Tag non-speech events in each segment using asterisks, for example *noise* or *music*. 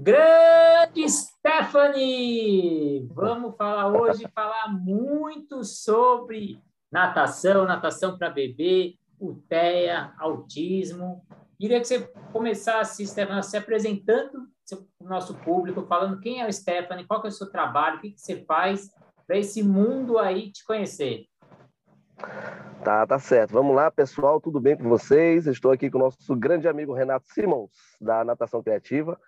Grande Stephanie! Vamos falar hoje, falar muito sobre natação, natação para bebê, UTEA, autismo. Queria que você começasse, Stephanie, se apresentando para o nosso público, falando quem é o Stephanie, qual é o seu trabalho, o que, que você faz para esse mundo aí te conhecer. Tá, tá certo. Vamos lá, pessoal, tudo bem com vocês? Estou aqui com o nosso grande amigo Renato Simons, da Natação Criativa.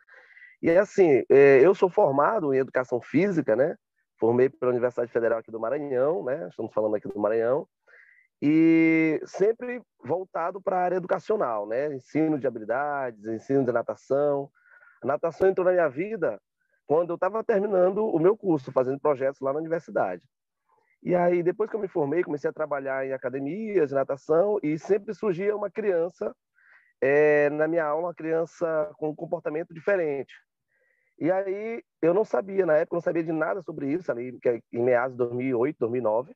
E assim, é, eu sou formado em educação física, né? Formei pela Universidade Federal aqui do Maranhão, né? Estamos falando aqui do Maranhão. E sempre voltado para a área educacional, né? Ensino de habilidades, ensino de natação. A natação entrou na minha vida quando eu estava terminando o meu curso, fazendo projetos lá na universidade. E aí, depois que eu me formei, comecei a trabalhar em academias de natação e sempre surgia uma criança é, na minha aula, uma criança com um comportamento diferente. E aí eu não sabia, na época, não sabia de nada sobre isso, ali é em meados de 2008, 2009.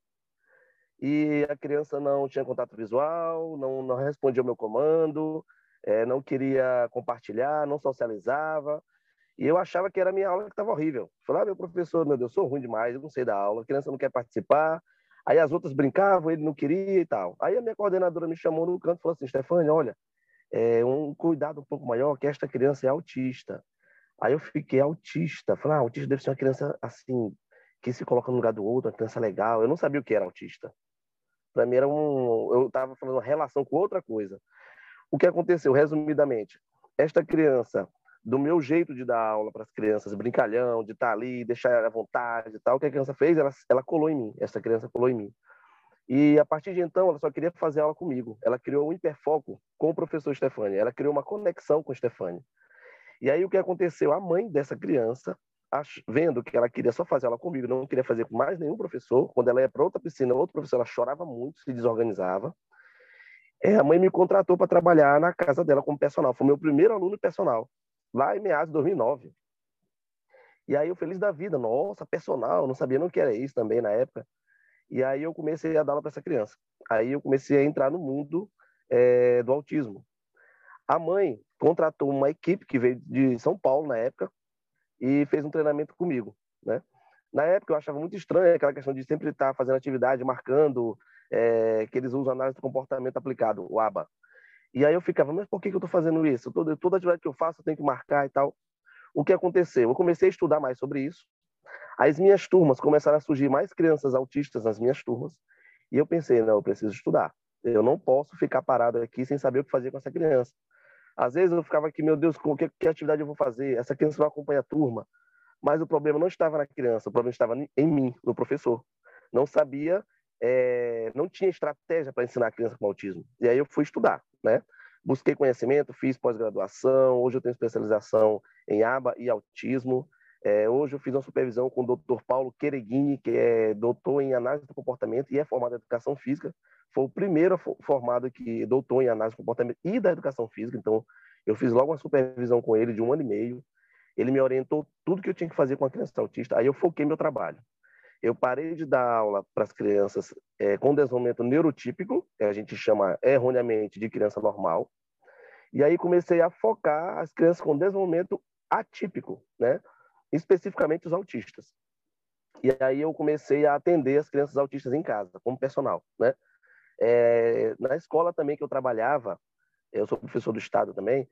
E a criança não tinha contato visual, não, não respondia ao meu comando, é, não queria compartilhar, não socializava. E eu achava que era a minha aula que estava horrível. Falava, ah, meu professor, meu Deus, sou ruim demais, eu não sei da aula, a criança não quer participar. Aí as outras brincavam, ele não queria e tal. Aí a minha coordenadora me chamou no canto e falou assim, Stefania, olha, é, um cuidado um pouco maior, que esta criança é autista. Aí eu fiquei autista. Falei, ah, autista deve ser uma criança assim, que se coloca no lugar do outro, uma criança legal. Eu não sabia o que era autista. Para mim era um. Eu estava falando uma relação com outra coisa. O que aconteceu, resumidamente? Esta criança, do meu jeito de dar aula para as crianças, brincalhão, de estar tá ali, deixar à vontade e tal, o que a criança fez? Ela, ela colou em mim. Essa criança colou em mim. E a partir de então, ela só queria fazer aula comigo. Ela criou um hiperfoco com o professor Stefani. Ela criou uma conexão com o Stefani. E aí o que aconteceu? A mãe dessa criança, vendo que ela queria só fazer aula comigo, não queria fazer com mais nenhum professor, quando ela ia para outra piscina, outro professor, ela chorava muito, se desorganizava. É, a mãe me contratou para trabalhar na casa dela como personal. Foi meu primeiro aluno personal, lá em meados de 2009. E aí eu feliz da vida, nossa, personal, não sabia não que era isso também na época. E aí eu comecei a dar aula para essa criança. Aí eu comecei a entrar no mundo é, do autismo. A mãe contratou uma equipe que veio de São Paulo na época e fez um treinamento comigo, né? Na época eu achava muito estranho aquela questão de sempre estar fazendo atividade, marcando, é, que eles usam análise do comportamento aplicado, o ABA. E aí eu ficava, mas por que, que eu estou fazendo isso? Toda, toda atividade que eu faço eu tenho que marcar e tal. O que aconteceu? Eu comecei a estudar mais sobre isso. As minhas turmas começaram a surgir mais crianças autistas nas minhas turmas. E eu pensei, não, eu preciso estudar. Eu não posso ficar parado aqui sem saber o que fazer com essa criança. Às vezes eu ficava aqui, meu Deus, que, que atividade eu vou fazer? Essa criança não acompanha a turma. Mas o problema não estava na criança, o problema estava em mim, no professor. Não sabia, é, não tinha estratégia para ensinar a criança com autismo. E aí eu fui estudar, né? Busquei conhecimento, fiz pós-graduação, hoje eu tenho especialização em aba e autismo. É, hoje eu fiz uma supervisão com o Dr. Paulo Quereguini, que é doutor em análise do comportamento e é formado em educação física foi o primeiro formado que doutor em análise do comportamento e da educação física, então eu fiz logo uma supervisão com ele de um ano e meio. Ele me orientou tudo que eu tinha que fazer com a criança autista. Aí eu foquei meu trabalho. Eu parei de dar aula para as crianças é, com desenvolvimento neurotípico, que a gente chama erroneamente de criança normal. E aí comecei a focar as crianças com desenvolvimento atípico, né? Especificamente os autistas. E aí eu comecei a atender as crianças autistas em casa, como personal, né? É, na escola também que eu trabalhava, eu sou professor do estado também,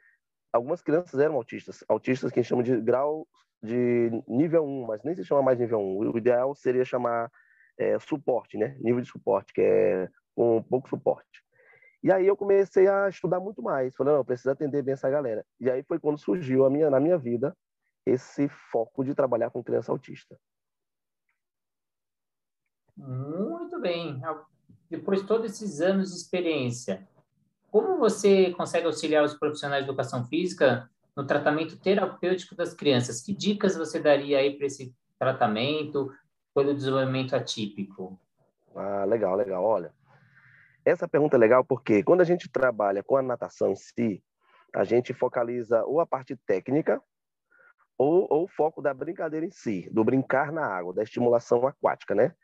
algumas crianças eram autistas, autistas que a gente chama de grau de nível 1, mas nem se chama mais nível 1. O ideal seria chamar é, suporte, né? Nível de suporte, que é com pouco suporte. E aí eu comecei a estudar muito mais. Falei, não, eu preciso atender bem essa galera. E aí foi quando surgiu a minha, na minha vida esse foco de trabalhar com criança autista. Muito bem depois de todos esses anos de experiência, como você consegue auxiliar os profissionais de educação física no tratamento terapêutico das crianças? Que dicas você daria aí para esse tratamento pelo desenvolvimento atípico? Ah, legal, legal. Olha, essa pergunta é legal porque quando a gente trabalha com a natação em si, a gente focaliza ou a parte técnica ou, ou o foco da brincadeira em si, do brincar na água, da estimulação aquática, né?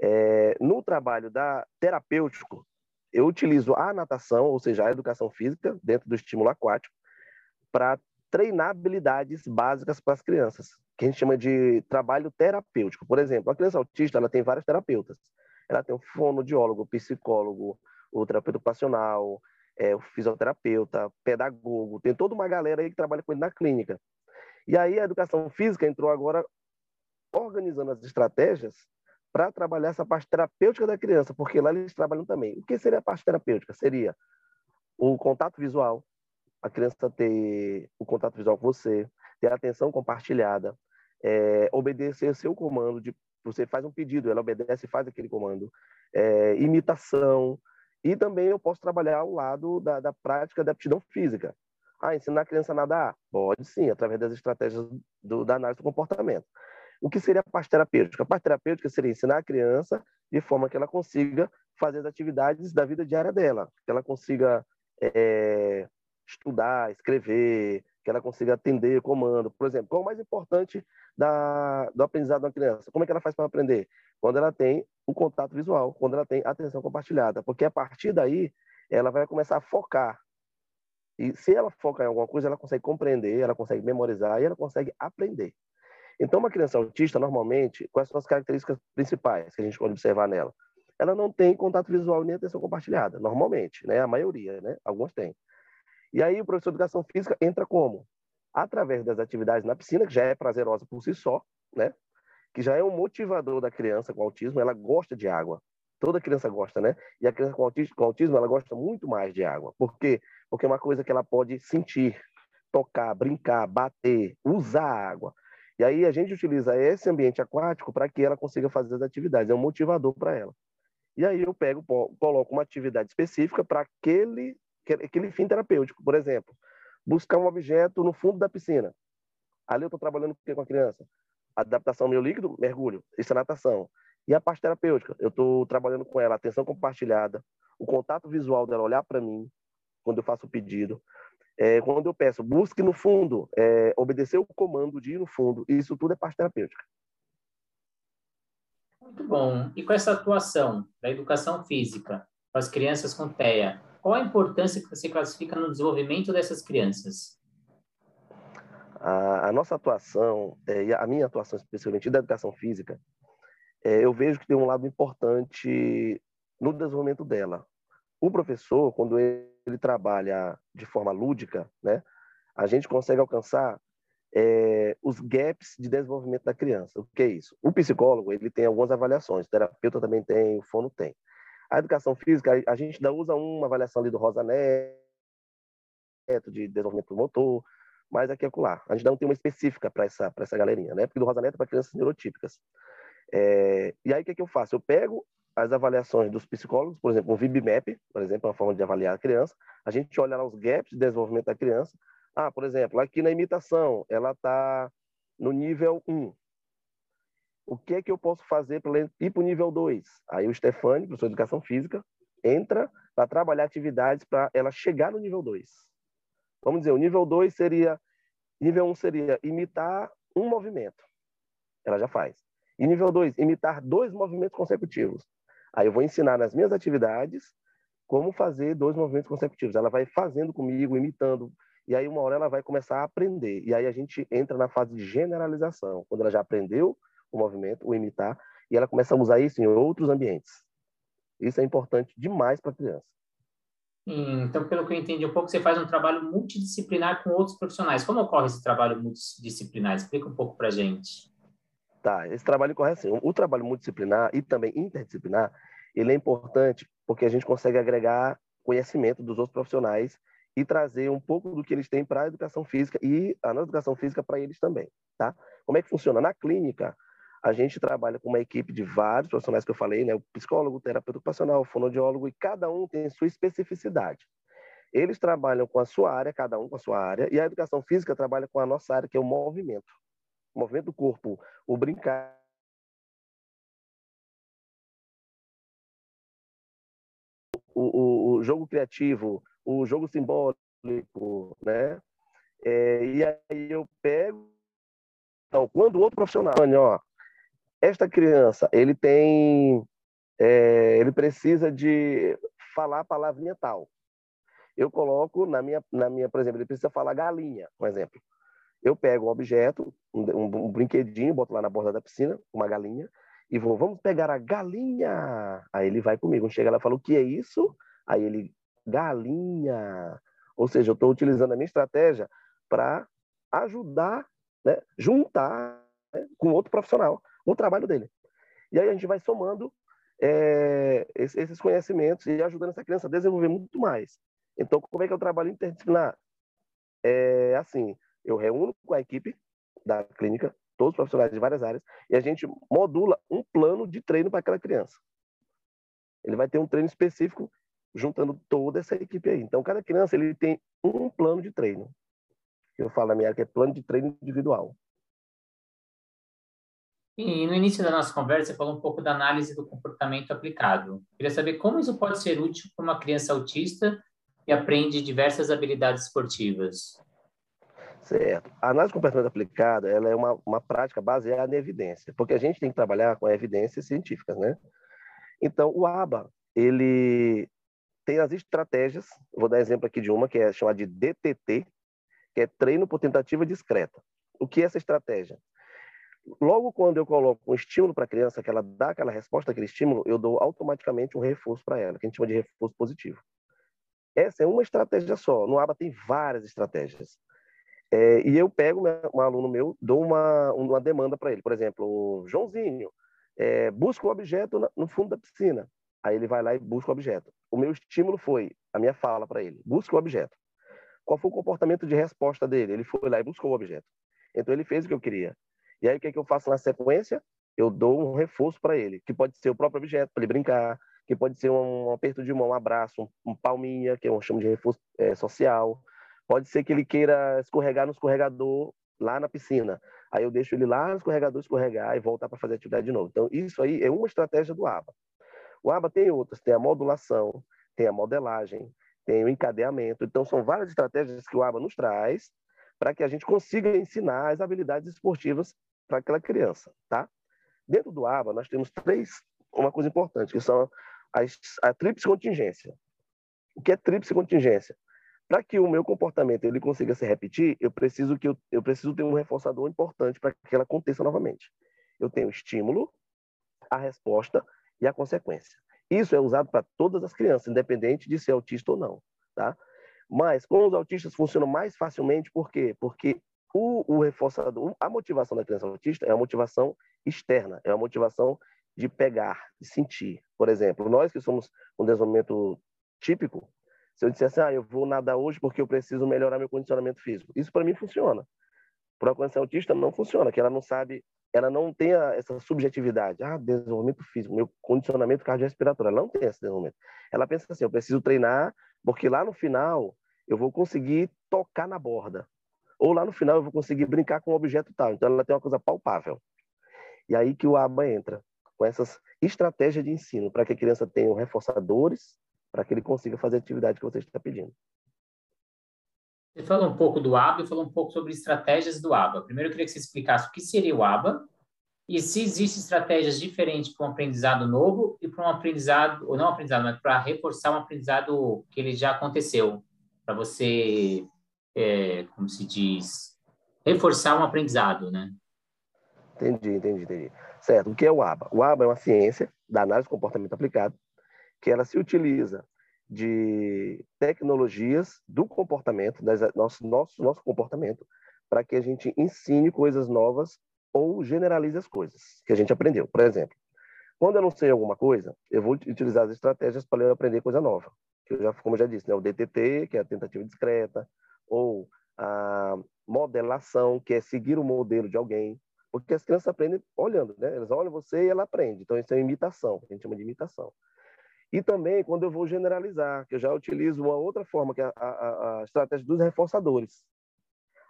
É, no trabalho da terapêutico, eu utilizo a natação, ou seja, a educação física, dentro do estímulo aquático, para treinar habilidades básicas para as crianças, que a gente chama de trabalho terapêutico. Por exemplo, a criança autista ela tem vários terapeutas. Ela tem o fonoaudiólogo, o psicólogo, o terapeuta ocupacional, é, o fisioterapeuta, pedagogo, tem toda uma galera aí que trabalha com ele na clínica. E aí a educação física entrou agora organizando as estratégias para trabalhar essa parte terapêutica da criança, porque lá eles trabalham também. O que seria a parte terapêutica? Seria o contato visual, a criança ter o contato visual com você, ter atenção compartilhada, é, obedecer seu comando, de, você faz um pedido, ela obedece e faz aquele comando, é, imitação, e também eu posso trabalhar ao lado da, da prática da aptidão física. Ah, ensinar a criança a nadar? Pode sim, através das estratégias do, da análise do comportamento. O que seria a parte terapêutica? A parte terapêutica seria ensinar a criança de forma que ela consiga fazer as atividades da vida diária dela, que ela consiga é, estudar, escrever, que ela consiga atender comando. Por exemplo, qual é o mais importante da, do aprendizado da criança? Como é que ela faz para aprender? Quando ela tem o contato visual, quando ela tem atenção compartilhada, porque a partir daí ela vai começar a focar. E se ela foca em alguma coisa, ela consegue compreender, ela consegue memorizar e ela consegue aprender. Então, uma criança autista, normalmente, quais são as características principais que a gente pode observar nela? Ela não tem contato visual nem atenção compartilhada, normalmente, né? A maioria, né? Alguns têm. E aí o professor de educação física entra como? Através das atividades na piscina, que já é prazerosa por si só, né? Que já é um motivador da criança com autismo, ela gosta de água. Toda criança gosta, né? E a criança com autismo, com autismo ela gosta muito mais de água. Por quê? Porque é uma coisa que ela pode sentir, tocar, brincar, bater, usar água. E aí a gente utiliza esse ambiente aquático para que ela consiga fazer as atividades, é um motivador para ela. E aí eu pego, coloco uma atividade específica para aquele aquele fim terapêutico. Por exemplo, buscar um objeto no fundo da piscina. Ali eu estou trabalhando com a criança. Adaptação meio líquido, mergulho. Isso é natação. E a parte terapêutica, eu estou trabalhando com ela, atenção compartilhada, o contato visual dela olhar para mim quando eu faço o pedido. É, quando eu peço, busque no fundo, é, obedecer o comando de ir no fundo, isso tudo é parte terapêutica. Muito bom. E com essa atuação da educação física com as crianças com TEA, qual a importância que você classifica no desenvolvimento dessas crianças? A, a nossa atuação, é, e a minha atuação especialmente da educação física, é, eu vejo que tem um lado importante no desenvolvimento dela. O professor, quando ele, ele trabalha de forma lúdica, né, a gente consegue alcançar é, os gaps de desenvolvimento da criança. O que é isso? O psicólogo ele tem algumas avaliações, o terapeuta também tem, o fono tem. A educação física, a gente ainda usa uma avaliação ali do Rosa Neto, de desenvolvimento motor, mas aqui é lá. A gente não tem uma específica para essa, essa galerinha, né? Porque do Rosa Neto é para crianças neurotípicas. É, e aí o que, é que eu faço? Eu pego as avaliações dos psicólogos, por exemplo, o VibMap, por exemplo, é uma forma de avaliar a criança. A gente olha lá os gaps de desenvolvimento da criança. Ah, por exemplo, aqui na imitação, ela está no nível 1 o que é que eu posso fazer para ir para o nível 2? Aí o Stefani, professor de Educação Física, entra para trabalhar atividades para ela chegar no nível 2. Vamos dizer, o nível 2 seria... Nível 1 um seria imitar um movimento. Ela já faz. E nível 2, imitar dois movimentos consecutivos. Aí eu vou ensinar nas minhas atividades como fazer dois movimentos consecutivos. Ela vai fazendo comigo, imitando, e aí uma hora ela vai começar a aprender. E aí a gente entra na fase de generalização. Quando ela já aprendeu, o movimento, o imitar, e ela começa a usar isso em outros ambientes. Isso é importante demais para a criança. Então, pelo que eu entendi um pouco, você faz um trabalho multidisciplinar com outros profissionais. Como ocorre esse trabalho multidisciplinar? Explica um pouco para a gente. Tá, esse trabalho ocorre assim. O trabalho multidisciplinar e também interdisciplinar, ele é importante porque a gente consegue agregar conhecimento dos outros profissionais e trazer um pouco do que eles têm para a educação física e a não educação física para eles também, tá? Como é que funciona? Na clínica, a gente trabalha com uma equipe de vários profissionais que eu falei, né? O psicólogo, o terapeuta ocupacional, o fonoaudiólogo, e cada um tem sua especificidade. Eles trabalham com a sua área, cada um com a sua área, e a educação física trabalha com a nossa área, que é o movimento. O movimento do corpo, o brincar. O, o, jogo criativo, o jogo simbólico, né? É, e aí eu pego. Então, quando outro profissional, ó, esta criança, ele tem, é, ele precisa de falar a palavrinha tal. eu coloco na minha, na minha, por exemplo, ele precisa falar galinha, um exemplo. Eu pego um objeto, um, um brinquedinho, boto lá na borda da piscina, uma galinha, e vou, vamos pegar a galinha. Aí ele vai comigo. Chega lá e fala, o que é isso? Aí ele, galinha. Ou seja, eu estou utilizando a minha estratégia para ajudar, né, juntar né, com outro profissional o trabalho dele. E aí a gente vai somando é, esses conhecimentos e ajudando essa criança a desenvolver muito mais. Então, como é que é o trabalho interdisciplinar? É assim, eu reúno com a equipe da clínica, todos os profissionais de várias áreas, e a gente modula um plano de treino para aquela criança. Ele vai ter um treino específico juntando toda essa equipe aí. Então, cada criança ele tem um plano de treino. Eu falo na minha área que é plano de treino individual. E no início da nossa conversa, você falou um pouco da análise do comportamento aplicado. Queria saber como isso pode ser útil para uma criança autista e aprende diversas habilidades esportivas. Certo. A análise de comportamento aplicada ela é uma, uma prática baseada em evidência, porque a gente tem que trabalhar com evidências científicas, né? Então, o ABA, ele tem as estratégias, vou dar exemplo aqui de uma, que é chamada de DTT, que é treino por tentativa discreta. O que é essa estratégia? logo quando eu coloco um estímulo para a criança, que ela dá aquela resposta àquele estímulo, eu dou automaticamente um reforço para ela, que a gente chama de reforço positivo. Essa é uma estratégia só. No ABA tem várias estratégias. É, e eu pego um aluno meu, dou uma, uma demanda para ele. Por exemplo, Joãozinho, é, busca o um objeto no fundo da piscina. Aí ele vai lá e busca o objeto. O meu estímulo foi a minha fala para ele: busca o objeto. Qual foi o comportamento de resposta dele? Ele foi lá e buscou o objeto. Então ele fez o que eu queria. E aí o que, é que eu faço na sequência? Eu dou um reforço para ele, que pode ser o próprio objeto para ele brincar, que pode ser um, aperto de mão, um abraço, um, um palminha, que eu chamo de reforço é, social. Pode ser que ele queira escorregar no escorregador lá na piscina. Aí eu deixo ele lá no escorregador escorregar e voltar para fazer a atividade de novo. Então, isso aí é uma estratégia do ABA. O ABA tem outras, tem a modulação, tem a modelagem, tem o encadeamento. Então, são várias estratégias que o ABA nos traz para que a gente consiga ensinar as habilidades esportivas para aquela criança, tá? Dentro do ABA, nós temos três, uma coisa importante, que são as, a tríplice contingência. O que é tríplice contingência? Para que o meu comportamento ele consiga se repetir, eu preciso que eu, eu preciso ter um reforçador importante para que ela aconteça novamente. Eu tenho estímulo, a resposta e a consequência. Isso é usado para todas as crianças, independente de ser autista ou não, tá? Mas com os autistas funciona mais facilmente, por quê? Porque o, o reforçador, a motivação da criança autista é uma motivação externa, é uma motivação de pegar, de sentir. Por exemplo, nós que somos um desenvolvimento típico, se eu dissesse, ah, eu vou nadar hoje porque eu preciso melhorar meu condicionamento físico, isso para mim funciona. Para a criança autista não funciona, que ela não sabe, ela não tem essa subjetividade. Ah, desenvolvimento físico, meu condicionamento cardiorrespiratório, ela não tem esse desenvolvimento. Ela pensa assim, eu preciso treinar porque lá no final eu vou conseguir tocar na borda ou lá no final eu vou conseguir brincar com um objeto tal. Então ela tem uma coisa palpável. E aí que o ABA entra, com essas estratégias de ensino, para que a criança tenha reforçadores, para que ele consiga fazer a atividade que você está pedindo. Você falou um pouco do ABA e falou um pouco sobre estratégias do ABA. Primeiro eu queria que você explicasse o que seria o ABA e se existem estratégias diferentes para um aprendizado novo e para um aprendizado, ou não aprendizado, mas para reforçar um aprendizado que ele já aconteceu, para você é, como se diz, reforçar um aprendizado, né? Entendi, entendi, entendi. Certo. O que é o ABA? O ABA é uma ciência da análise de comportamento aplicado, que ela se utiliza de tecnologias do comportamento, das, nosso, nosso, nosso comportamento, para que a gente ensine coisas novas ou generalize as coisas que a gente aprendeu. Por exemplo, quando eu não sei alguma coisa, eu vou utilizar as estratégias para eu aprender coisa nova. Que eu já, como eu já disse, né, o DTT, que é a tentativa discreta, ou a modelação, que é seguir o modelo de alguém, porque as crianças aprendem olhando, né? Elas olham você e ela aprende. Então, isso é imitação, a gente chama de imitação. E também, quando eu vou generalizar, que eu já utilizo uma outra forma, que é a, a, a estratégia dos reforçadores.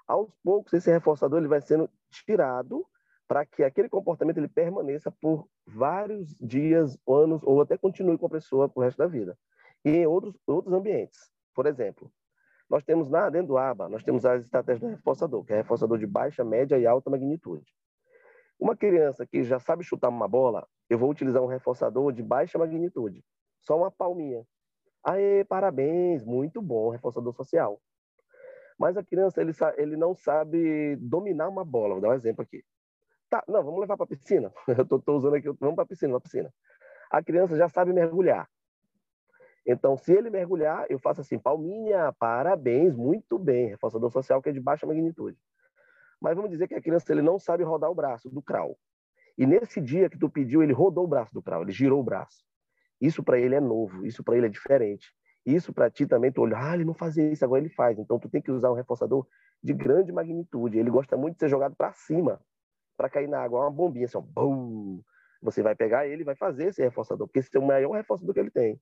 Aos poucos, esse reforçador ele vai sendo tirado para que aquele comportamento ele permaneça por vários dias, anos, ou até continue com a pessoa o resto da vida. E em outros, outros ambientes. Por exemplo, nós temos na, dentro do ABA, nós temos as estratégias do reforçador, que é reforçador de baixa, média e alta magnitude. Uma criança que já sabe chutar uma bola, eu vou utilizar um reforçador de baixa magnitude, só uma palminha. Aê, parabéns, muito bom, reforçador social. Mas a criança, ele, ele não sabe dominar uma bola. Vou dar um exemplo aqui. Tá, não, vamos levar para a piscina. *laughs* Eu estou usando aqui, vamos para a piscina, para piscina. A criança já sabe mergulhar. Então, se ele mergulhar, eu faço assim, palminha, parabéns, muito bem, reforçador social que é de baixa magnitude. Mas vamos dizer que a criança ele não sabe rodar o braço do crawl. E nesse dia que tu pediu, ele rodou o braço do crawl, ele girou o braço. Isso para ele é novo, isso para ele é diferente. Isso para ti também, tu olha, ah, ele não fazia isso, agora ele faz. Então, tu tem que usar um reforçador de grande magnitude. Ele gosta muito de ser jogado para cima, para cair na água, uma bombinha assim, ó, bum! Você vai pegar ele e vai fazer esse reforçador, porque esse é o maior reforçador que ele tem.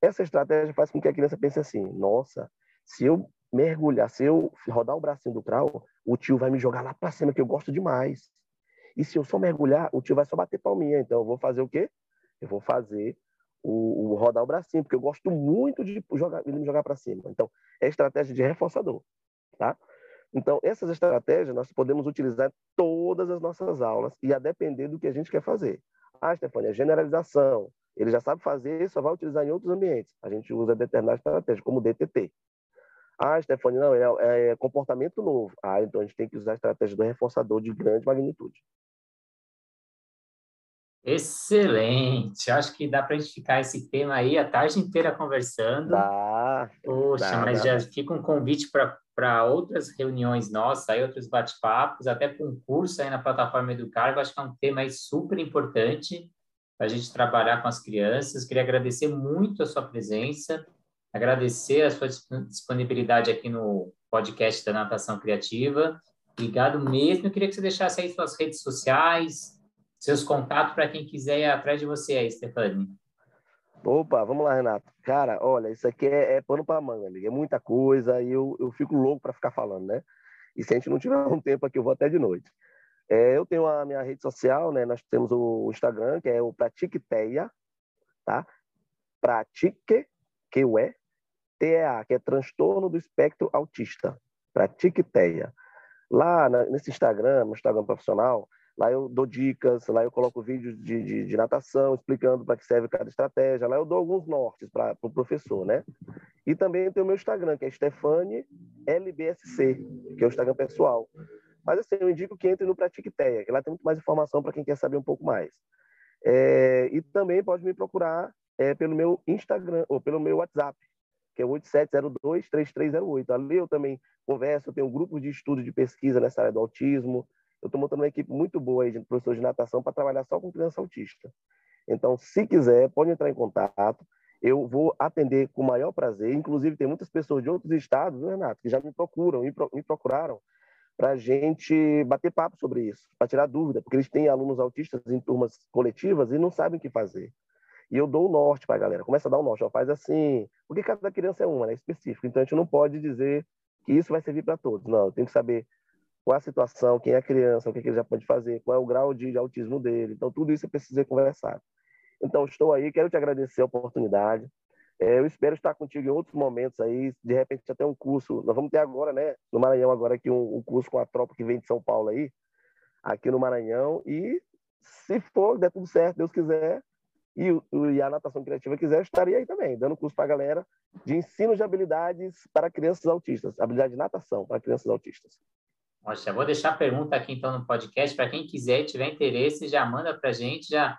Essa estratégia faz com que a criança pense assim: nossa, se eu mergulhar, se eu rodar o bracinho do crawl, o tio vai me jogar lá para cima, que eu gosto demais. E se eu só mergulhar, o tio vai só bater palminha. Então eu vou fazer o quê? Eu vou fazer o, o rodar o bracinho, porque eu gosto muito de jogar, ele me jogar para cima. Então, é estratégia de reforçador, tá? Então, essas estratégias nós podemos utilizar em todas as nossas aulas e a depender do que a gente quer fazer. Ah, Stefania, generalização. Ele já sabe fazer, só vai utilizar em outros ambientes. A gente usa determinadas estratégias, como DTT. Ah, Stefania, não, é, é, comportamento novo. Ah, então a gente tem que usar a estratégia do reforçador de grande magnitude. Excelente! Acho que dá para a gente ficar esse tema aí a tarde inteira conversando. Dá. Poxa, dá, mas dá. já fica um convite para outras reuniões nossas, aí outros bate-papos, até para um curso aí na plataforma Educar. Eu acho que é um tema aí super importante para a gente trabalhar com as crianças. Queria agradecer muito a sua presença, agradecer a sua disponibilidade aqui no podcast da Natação Criativa. Obrigado mesmo. Eu queria que você deixasse aí suas redes sociais, seus contatos para quem quiser ir atrás de você aí, Stefani. Opa, vamos lá, Renato. Cara, olha, isso aqui é, é pano para manga, amigo. É muita coisa e eu, eu fico louco para ficar falando, né? E se a gente não tiver um tempo aqui, eu vou até de noite. É, eu tenho a minha rede social, né? Nós temos o Instagram, que é o Pratiqueteia, tá? Pratique, que é TEA, que é transtorno do espectro autista. Pratiqueteia. Lá na, nesse Instagram, no Instagram profissional, Lá eu dou dicas, lá eu coloco vídeos de, de, de natação explicando para que serve cada estratégia. Lá eu dou alguns nortes para o pro professor, né? E também tem o meu Instagram, que é Stefane LBSC, que é o Instagram pessoal. Mas assim, eu indico que entre no Pratiqueteia, que lá tem muito mais informação para quem quer saber um pouco mais. É, e também pode me procurar é, pelo meu Instagram ou pelo meu WhatsApp, que é 8702-3308. Ali eu também converso, tenho um grupo de estudo de pesquisa nessa área do autismo, eu estou montando uma equipe muito boa aí de professores de natação para trabalhar só com criança autista. Então, se quiser, pode entrar em contato. Eu vou atender com o maior prazer. Inclusive, tem muitas pessoas de outros estados, Renato, que já me procuram, me procuraram para a gente bater papo sobre isso, para tirar dúvida, porque eles têm alunos autistas em turmas coletivas e não sabem o que fazer. E eu dou o norte para a galera. Começa a dar o norte, ó, faz assim, porque cada criança é uma, né, específico. Então a gente não pode dizer que isso vai servir para todos. Não, tem que saber qual a situação, quem é a criança, o que, que ele já pode fazer, qual é o grau de, de autismo dele. Então, tudo isso é preciso ser conversado. Então, estou aí, quero te agradecer a oportunidade. É, eu espero estar contigo em outros momentos aí, de repente até um curso. Nós vamos ter agora, né, no Maranhão, agora aqui um, um curso com a tropa que vem de São Paulo aí, aqui no Maranhão. E se for, der tudo certo, Deus quiser, e, e a natação criativa quiser, eu estaria aí também, dando curso para a galera de ensino de habilidades para crianças autistas, habilidade de natação para crianças autistas. Poxa, vou deixar a pergunta aqui então no podcast para quem quiser e tiver interesse, já manda para a gente, já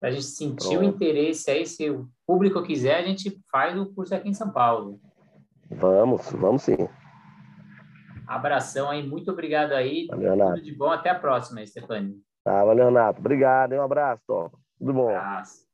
para a gente sentir Pronto. o interesse aí, se o público quiser, a gente faz o curso aqui em São Paulo. Vamos, vamos sim. Abração aí, muito obrigado aí. Valeu, Renato. Tudo de bom, até a próxima, Stefani. Tá, valeu, Renato. Obrigado, um abraço, Tom. Tudo bom. Um abraço.